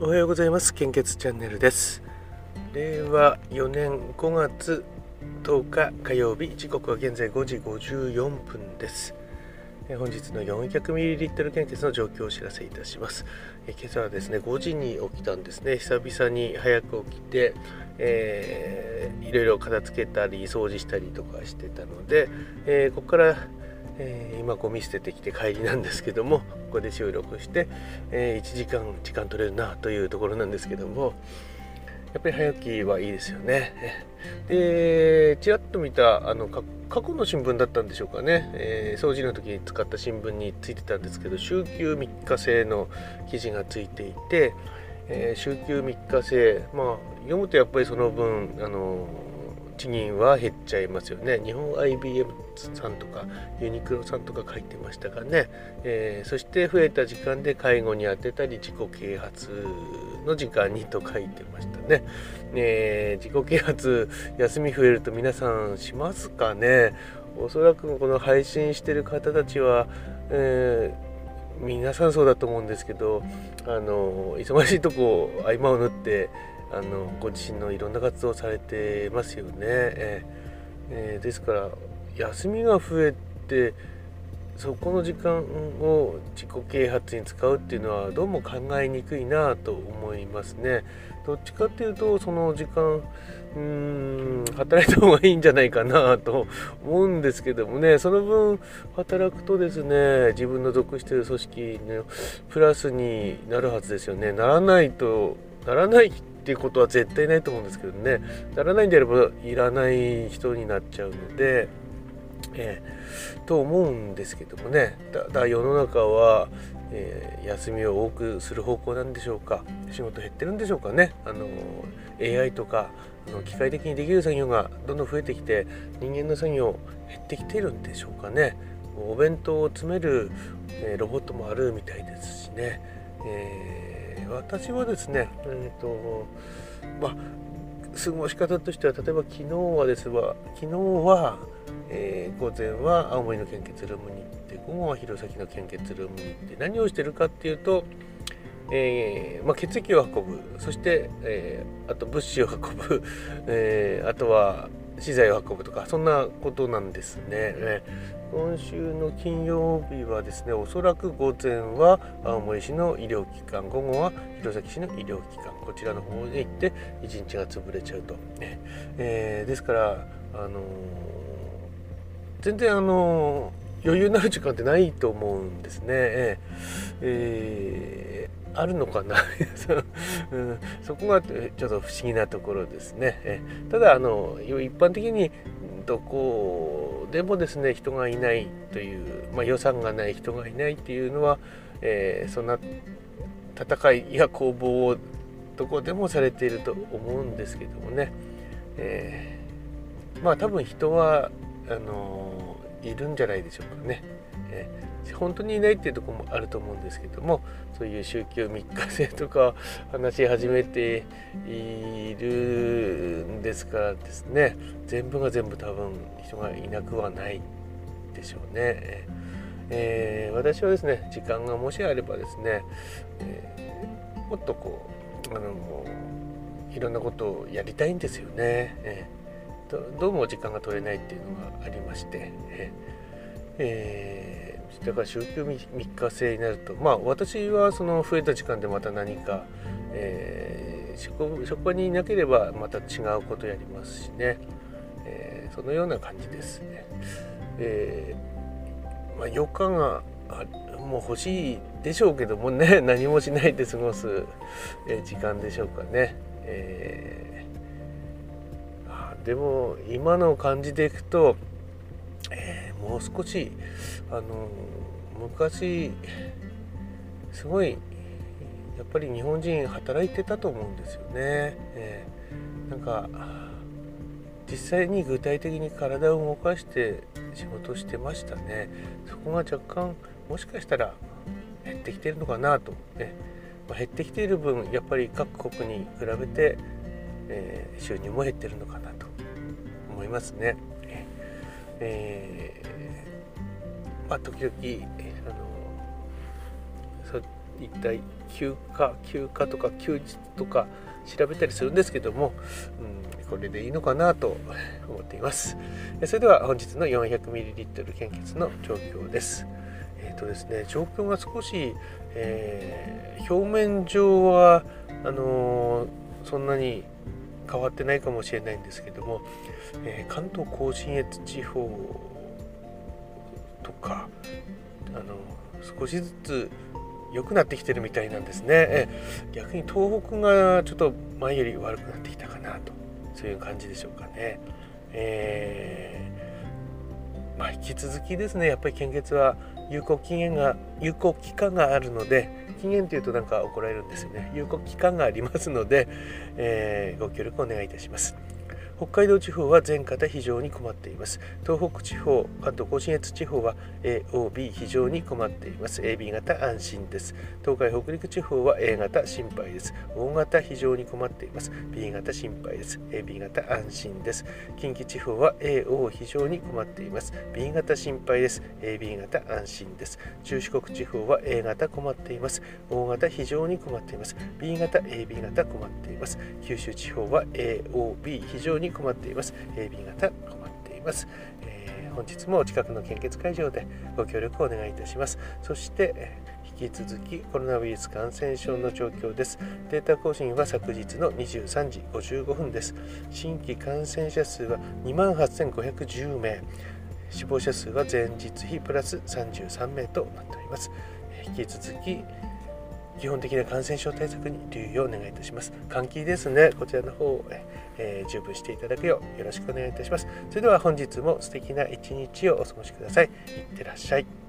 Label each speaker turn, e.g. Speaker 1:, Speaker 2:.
Speaker 1: おはようございます。献血チャンネルです。令和4年5月10日火曜日時刻は現在5時54分です。本日の 400ml 献血の状況をお知らせいたします。今朝はですね5時に起きたんですね。久々に早く起きて、えー、いろいろ片付けたり掃除したりとかしてたので、えー、ここからえー、今ゴミ捨ててきて帰りなんですけどもここで収録して、えー、1時間時間取れるなというところなんですけどもやっぱり早起きはいいですよね。でちらっと見たあの過去の新聞だったんでしょうかね、えー、掃除の時に使った新聞についてたんですけど週休3日制の記事がついていて、え、週休3日制まあ読むとやっぱりその分あの賃金は減っちゃいますよね。日本 IBM さんとかユニクロさんとか書いてましたがね、えー、そして増えた時間で介護に充てたり自己啓発の時間にと書いてましたね、えー、自己啓発休み増えると皆さんしますかね。おそらくこの配信してる方たちは、えー、皆さんそうだと思うんですけどあの忙しいとこ合間を縫ってあのご自身のいろんな活動をされてますよね。ええー、ですから休みが増えてそこの時間を自己啓発に使うっていうのはどうも考えにくいなと思いますね。どっちかっていうとその時間うーん働いた方がいいんじゃないかなと思うんですけどもねその分働くとですね自分の属している組織のプラスになるはずですよね。ならないとならないっていうことは絶対ないと思うんですけどね。ならないんであればいらない人になっちゃうので、えー、と思うんですけどもね。だだ世の中は、えー、休みを多くする方向なんでしょうか。仕事減ってるんでしょうかね。あの AI とかあの機械的にできる作業がどんどん増えてきて人間の作業減ってきてるんでしょうかね。お弁当を詰める、えー、ロボットもあるみたいですしね、えー私はですね、えーとまあ、過ごし方としては例えば昨日はですが昨日は、えー、午前は青森の献血ルームに行って午後は弘前の献血ルームに行って何をしてるかっていうと、えー、まあ、血液を運ぶそして、えー、あと物資を運ぶ、えあとは資材を運ぶとかそんなことなんですね。え今週の金曜日はですねおそらく午前は青森市の医療機関午後は弘前市の医療機関。こちらの方に行って一日が潰れちゃうと、ね。えー、ですからあのー、全然あのー、余裕のある時間ってないと思うんですね。えーえー、あるのかな？うん、そこがちょっと不思議なところですね。えただあの一般的にどこでもですね人がいないという、まあ、予算がない人がいないっていうのは、えー、そんな戦いや攻防をどこでもされていると思うんですけどもね、えー、まあ多分人はあのいるんじゃないでしょうかね。えー本当にいないっていうとこもあると思うんですけどもそういう週休3日制とか話し始めているんですからですね全部が全部多分人がいなくはないでしょうね。えー、私はですね時間がもしあればですね、えー、もっとこうあのいろんなことをやりたいんですよね、えー、どうも時間が取れないっていうのがありまして、えーだから週休3日制になるとまあ私はその増えた時間でまた何か、えー、職場にいなければまた違うことやりますしね、えー、そのような感じですね。えーまあ、余暇がもう欲しいでしょうけどもね 何もしないで過ごす、時間でしょうかね。えー、でも今の感じでいくと、えー、もう少しあの昔すごいやっぱり日本人働いてたと思うんですよね。えー、なんか実際に具体的に体を動かして仕事してましたね。そこが若干もしかしたら減ってきてるのかなと、ねまあ、減ってきている分やっぱり各国に比べて、えー、収入も減ってるのかなと思いますね。えーまあ、時々あのそう一体休暇休暇とか休日とか調べたりするんですけども、うん、これでいいのかなと思っています。それでは本日の 400ml 献血の状況です。えっ、ー、とですね状況が少し、えー、表面上はあのー、そんなに変わってないかもしれないんですけども、えー、関東甲信越地方とかあの少しずつ良くなってきてるみたいなんですね、え逆に東北がちょっと前より悪くなってきたかなとそういう感じでしょうかね、えー、まあ、引き続きですねやっぱり献血は有効期限が有効期間があるので期限というとなんか怒られるんですよね。有効期間がありますので、えー、ご協力お願いいたします。北海道地方は全方非常に困っています。東北地方関東甲信越地方は AOB 非常に困っています。AB 型安心です。東海北陸地方は A 型心配です。O 型非常に困っています。B 型心配です。AB 型安心です。近畿地方は AO 非常に困っています。B 型心配です。AB 型安心です。中四国地方は A 型困っています。O 型非常に困っています。B 型 AB 型困っています。九州地方は AOB 非常にに困っています。AB 型困っています、えー、本日もお近くの献血会場でご協力をお願いいたします。そして、引き続きコロナウイルス感染症の状況です。データ更新は昨日の23時55分です。新規感染者数は28,510名。死亡者数は前日比プラス33名となっております。引き続き基本的な感染症対策に留意をお願いいたします。換気ですね、こちらの方、えー、十分していただくようよろしくお願いいたします。それでは本日も素敵な一日をお過ごしください。いってらっしゃい。